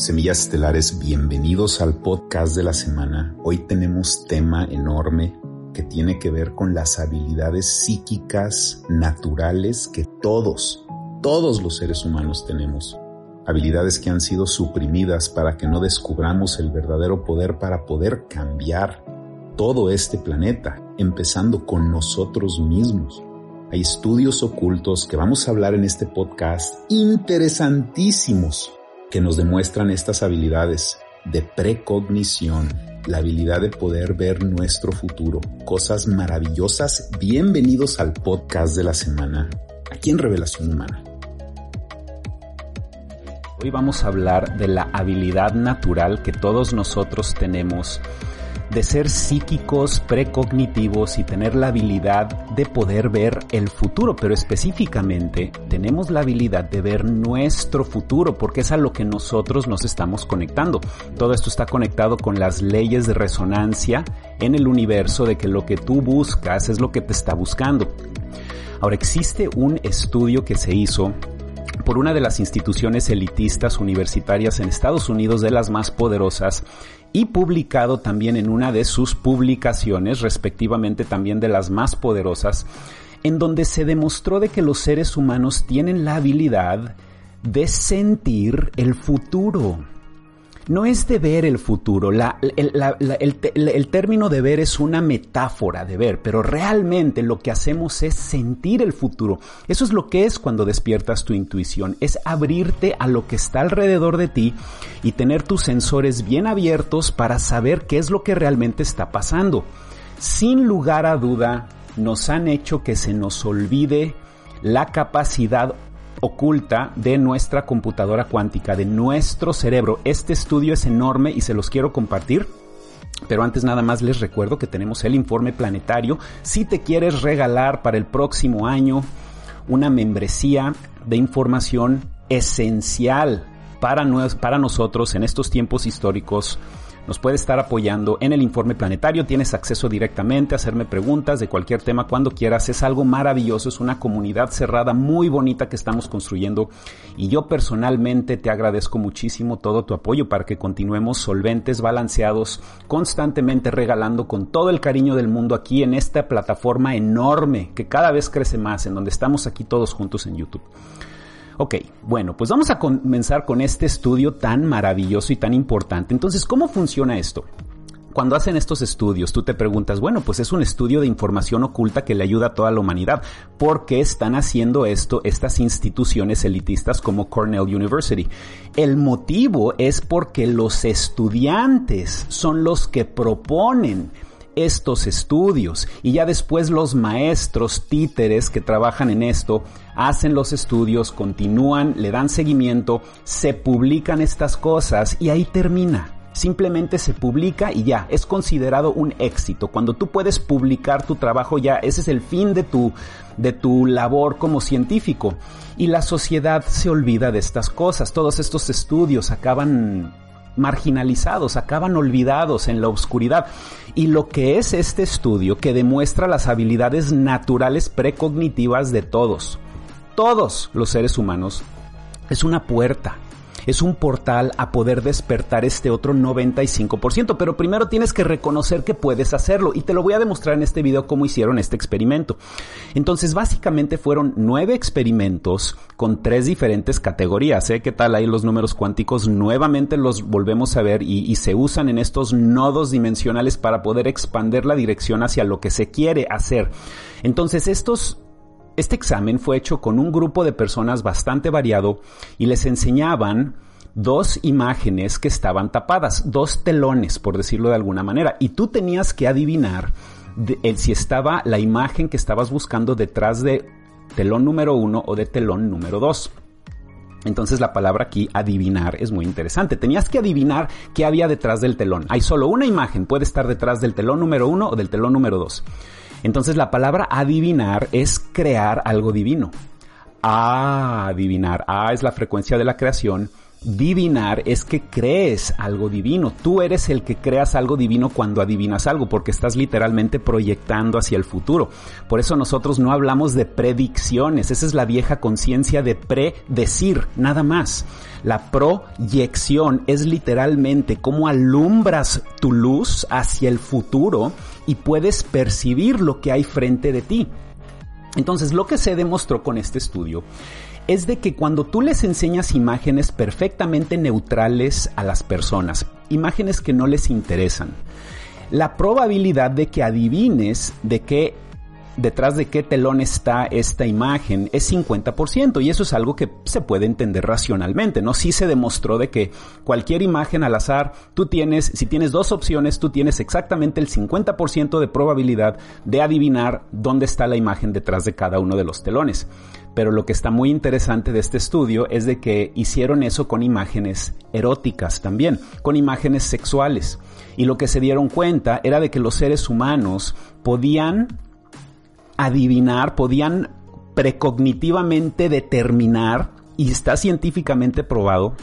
Semillas Estelares, bienvenidos al podcast de la semana. Hoy tenemos tema enorme que tiene que ver con las habilidades psíquicas naturales que todos, todos los seres humanos tenemos. Habilidades que han sido suprimidas para que no descubramos el verdadero poder para poder cambiar todo este planeta, empezando con nosotros mismos. Hay estudios ocultos que vamos a hablar en este podcast interesantísimos que nos demuestran estas habilidades de precognición, la habilidad de poder ver nuestro futuro, cosas maravillosas. Bienvenidos al podcast de la semana, aquí en Revelación Humana. Hoy vamos a hablar de la habilidad natural que todos nosotros tenemos de ser psíquicos, precognitivos y tener la habilidad de poder ver el futuro, pero específicamente tenemos la habilidad de ver nuestro futuro porque es a lo que nosotros nos estamos conectando. Todo esto está conectado con las leyes de resonancia en el universo de que lo que tú buscas es lo que te está buscando. Ahora existe un estudio que se hizo por una de las instituciones elitistas universitarias en Estados Unidos de las más poderosas y publicado también en una de sus publicaciones, respectivamente también de las más poderosas, en donde se demostró de que los seres humanos tienen la habilidad de sentir el futuro no es de ver el futuro. el, término de ver es una metáfora de ver, pero realmente lo que hacemos es sentir el futuro. Eso es lo que es cuando despiertas tu intuición, es abrirte a lo que está alrededor de ti y tener tus sensores bien abiertos para saber qué es lo que realmente está pasando. Sin lugar a duda, nos han hecho que se nos olvide la capacidad oculta de nuestra computadora cuántica, de nuestro cerebro. Este estudio es enorme y se los quiero compartir. Pero antes nada más les recuerdo que tenemos el informe planetario. Si te quieres regalar para el próximo año una membresía de información esencial para, para nosotros en estos tiempos históricos, nos puede estar apoyando en el informe planetario. Tienes acceso directamente a hacerme preguntas de cualquier tema cuando quieras. Es algo maravilloso, es una comunidad cerrada muy bonita que estamos construyendo y yo personalmente te agradezco muchísimo todo tu apoyo para que continuemos solventes, balanceados, constantemente regalando con todo el cariño del mundo aquí en esta plataforma enorme que cada vez crece más, en donde estamos aquí todos juntos en YouTube. Ok, bueno, pues vamos a comenzar con este estudio tan maravilloso y tan importante. Entonces, ¿cómo funciona esto? Cuando hacen estos estudios, tú te preguntas, bueno, pues es un estudio de información oculta que le ayuda a toda la humanidad. ¿Por qué están haciendo esto estas instituciones elitistas como Cornell University? El motivo es porque los estudiantes son los que proponen estos estudios y ya después los maestros títeres que trabajan en esto hacen los estudios, continúan, le dan seguimiento, se publican estas cosas y ahí termina. Simplemente se publica y ya, es considerado un éxito. Cuando tú puedes publicar tu trabajo ya, ese es el fin de tu, de tu labor como científico. Y la sociedad se olvida de estas cosas. Todos estos estudios acaban marginalizados, acaban olvidados en la oscuridad. Y lo que es este estudio que demuestra las habilidades naturales precognitivas de todos, todos los seres humanos, es una puerta es un portal a poder despertar este otro 95%, pero primero tienes que reconocer que puedes hacerlo y te lo voy a demostrar en este video cómo hicieron este experimento. Entonces, básicamente fueron nueve experimentos con tres diferentes categorías. ¿eh? ¿Qué tal ahí los números cuánticos? Nuevamente los volvemos a ver y, y se usan en estos nodos dimensionales para poder expander la dirección hacia lo que se quiere hacer. Entonces, estos este examen fue hecho con un grupo de personas bastante variado y les enseñaban dos imágenes que estaban tapadas, dos telones, por decirlo de alguna manera, y tú tenías que adivinar si estaba la imagen que estabas buscando detrás de telón número uno o de telón número dos. Entonces la palabra aquí, adivinar, es muy interesante. Tenías que adivinar qué había detrás del telón. Hay solo una imagen, puede estar detrás del telón número uno o del telón número dos. Entonces la palabra adivinar es crear algo divino. A adivinar. A es la frecuencia de la creación. Divinar es que crees algo divino. Tú eres el que creas algo divino cuando adivinas algo, porque estás literalmente proyectando hacia el futuro. Por eso nosotros no hablamos de predicciones. Esa es la vieja conciencia de predecir, nada más. La proyección es literalmente cómo alumbras tu luz hacia el futuro y puedes percibir lo que hay frente de ti. Entonces, lo que se demostró con este estudio es de que cuando tú les enseñas imágenes perfectamente neutrales a las personas, imágenes que no les interesan, la probabilidad de que adivines de qué detrás de qué telón está esta imagen es 50% y eso es algo que se puede entender racionalmente, ¿no? Sí se demostró de que cualquier imagen al azar, tú tienes, si tienes dos opciones, tú tienes exactamente el 50% de probabilidad de adivinar dónde está la imagen detrás de cada uno de los telones. Pero lo que está muy interesante de este estudio es de que hicieron eso con imágenes eróticas también, con imágenes sexuales. Y lo que se dieron cuenta era de que los seres humanos podían adivinar, podían precognitivamente determinar, y está científicamente probado,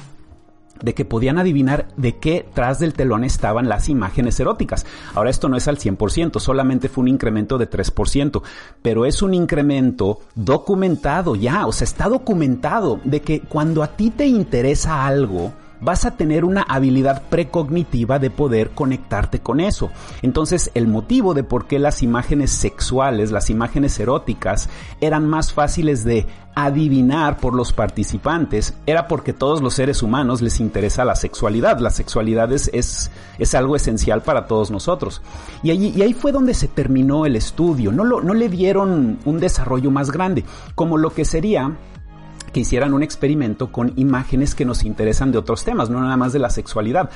de que podían adivinar de qué tras del telón estaban las imágenes eróticas. Ahora esto no es al 100%, solamente fue un incremento de 3%, pero es un incremento documentado ya, o sea, está documentado de que cuando a ti te interesa algo, vas a tener una habilidad precognitiva de poder conectarte con eso. Entonces, el motivo de por qué las imágenes sexuales, las imágenes eróticas, eran más fáciles de adivinar por los participantes era porque todos los seres humanos les interesa la sexualidad. La sexualidad es, es, algo esencial para todos nosotros. Y, allí, y ahí fue donde se terminó el estudio. No, lo, no le dieron un desarrollo más grande, como lo que sería que hicieran un experimento con imágenes que nos interesan de otros temas, no nada más de la sexualidad.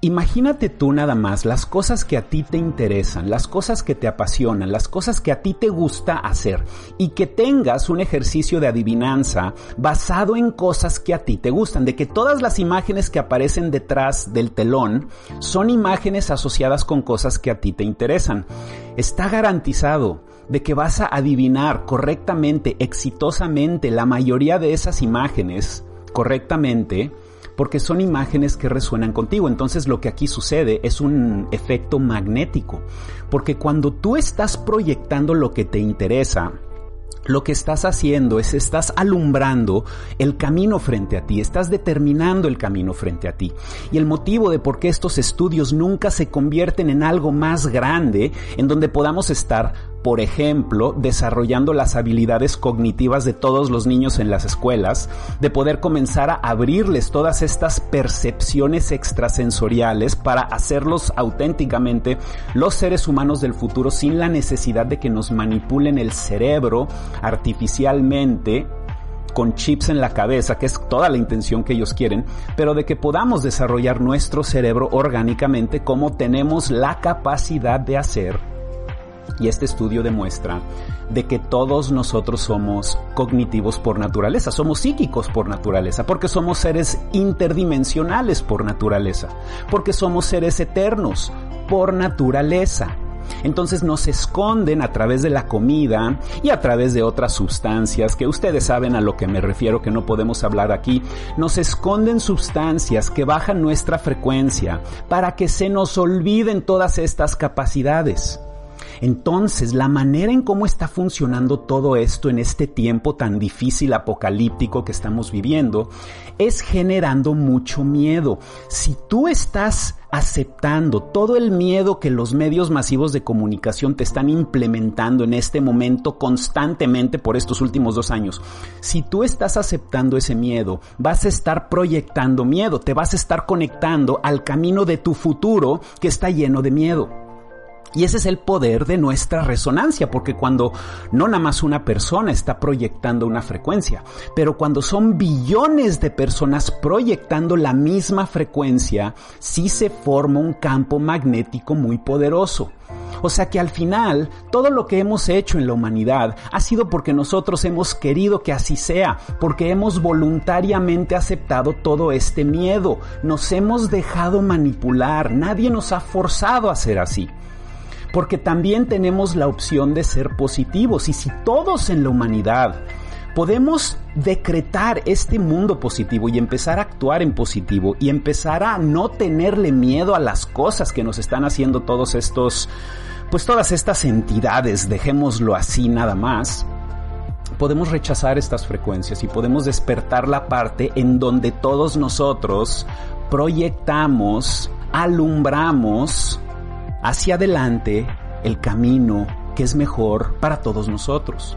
Imagínate tú nada más las cosas que a ti te interesan, las cosas que te apasionan, las cosas que a ti te gusta hacer y que tengas un ejercicio de adivinanza basado en cosas que a ti te gustan, de que todas las imágenes que aparecen detrás del telón son imágenes asociadas con cosas que a ti te interesan. Está garantizado de que vas a adivinar correctamente, exitosamente la mayoría de esas imágenes correctamente porque son imágenes que resuenan contigo. Entonces lo que aquí sucede es un efecto magnético, porque cuando tú estás proyectando lo que te interesa, lo que estás haciendo es estás alumbrando el camino frente a ti, estás determinando el camino frente a ti. Y el motivo de por qué estos estudios nunca se convierten en algo más grande, en donde podamos estar, por ejemplo, desarrollando las habilidades cognitivas de todos los niños en las escuelas, de poder comenzar a abrirles todas estas percepciones extrasensoriales para hacerlos auténticamente los seres humanos del futuro sin la necesidad de que nos manipulen el cerebro artificialmente con chips en la cabeza, que es toda la intención que ellos quieren, pero de que podamos desarrollar nuestro cerebro orgánicamente como tenemos la capacidad de hacer. Y este estudio demuestra de que todos nosotros somos cognitivos por naturaleza, somos psíquicos por naturaleza, porque somos seres interdimensionales por naturaleza, porque somos seres eternos por naturaleza. Entonces nos esconden a través de la comida y a través de otras sustancias que ustedes saben a lo que me refiero que no podemos hablar aquí. Nos esconden sustancias que bajan nuestra frecuencia para que se nos olviden todas estas capacidades. Entonces, la manera en cómo está funcionando todo esto en este tiempo tan difícil apocalíptico que estamos viviendo es generando mucho miedo. Si tú estás aceptando todo el miedo que los medios masivos de comunicación te están implementando en este momento constantemente por estos últimos dos años, si tú estás aceptando ese miedo, vas a estar proyectando miedo, te vas a estar conectando al camino de tu futuro que está lleno de miedo. Y ese es el poder de nuestra resonancia, porque cuando no nada más una persona está proyectando una frecuencia, pero cuando son billones de personas proyectando la misma frecuencia, sí se forma un campo magnético muy poderoso. O sea que al final, todo lo que hemos hecho en la humanidad ha sido porque nosotros hemos querido que así sea, porque hemos voluntariamente aceptado todo este miedo, nos hemos dejado manipular, nadie nos ha forzado a ser así porque también tenemos la opción de ser positivos. Y si todos en la humanidad podemos decretar este mundo positivo y empezar a actuar en positivo y empezar a no tenerle miedo a las cosas que nos están haciendo todos estos, pues todas estas entidades, dejémoslo así nada más, podemos rechazar estas frecuencias y podemos despertar la parte en donde todos nosotros proyectamos, alumbramos hacia adelante el camino que es mejor para todos nosotros.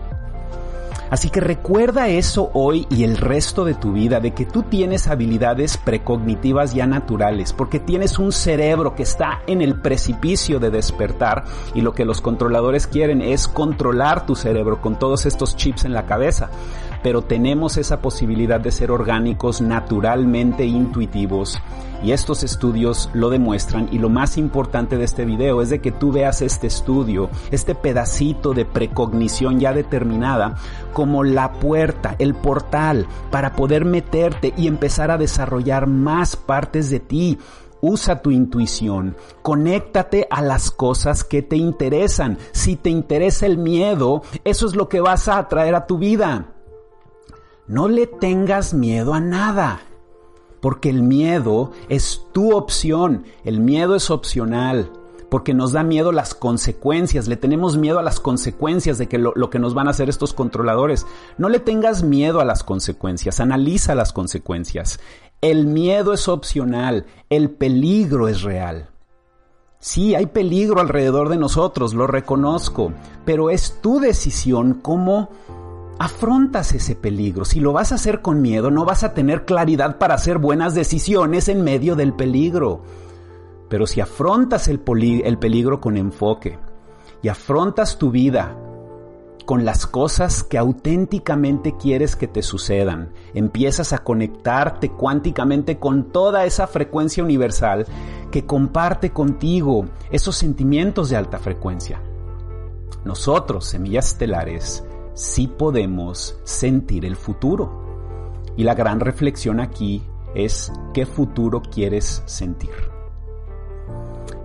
Así que recuerda eso hoy y el resto de tu vida, de que tú tienes habilidades precognitivas ya naturales, porque tienes un cerebro que está en el precipicio de despertar y lo que los controladores quieren es controlar tu cerebro con todos estos chips en la cabeza pero tenemos esa posibilidad de ser orgánicos naturalmente intuitivos y estos estudios lo demuestran y lo más importante de este video es de que tú veas este estudio, este pedacito de precognición ya determinada como la puerta, el portal para poder meterte y empezar a desarrollar más partes de ti usa tu intuición, conéctate a las cosas que te interesan. Si te interesa el miedo, eso es lo que vas a atraer a tu vida. No le tengas miedo a nada, porque el miedo es tu opción, el miedo es opcional, porque nos da miedo las consecuencias, le tenemos miedo a las consecuencias de que lo, que nos van a hacer estos controladores. No le tengas miedo a las consecuencias, analiza las consecuencias. El miedo es opcional, el peligro es real. Sí, hay peligro alrededor de nosotros, lo reconozco, pero es tu decisión cómo afrontas ese peligro. Si lo vas a hacer con miedo, no vas a tener claridad para hacer buenas decisiones en medio del peligro. Pero si afrontas el, el peligro con enfoque y afrontas tu vida con las cosas que auténticamente quieres que te sucedan, empiezas a conectarte cuánticamente con toda esa frecuencia universal que comparte contigo esos sentimientos de alta frecuencia. Nosotros, semillas estelares, sí podemos sentir el futuro. Y la gran reflexión aquí es qué futuro quieres sentir.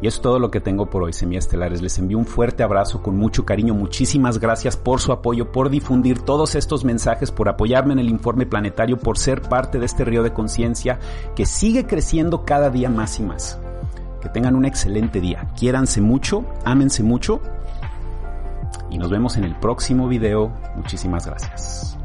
Y es todo lo que tengo por hoy, Estelares. Les envío un fuerte abrazo con mucho cariño. Muchísimas gracias por su apoyo, por difundir todos estos mensajes, por apoyarme en el informe planetario, por ser parte de este río de conciencia que sigue creciendo cada día más y más. Que tengan un excelente día. Quiéranse mucho, ámense mucho y nos vemos en el próximo video. Muchísimas gracias.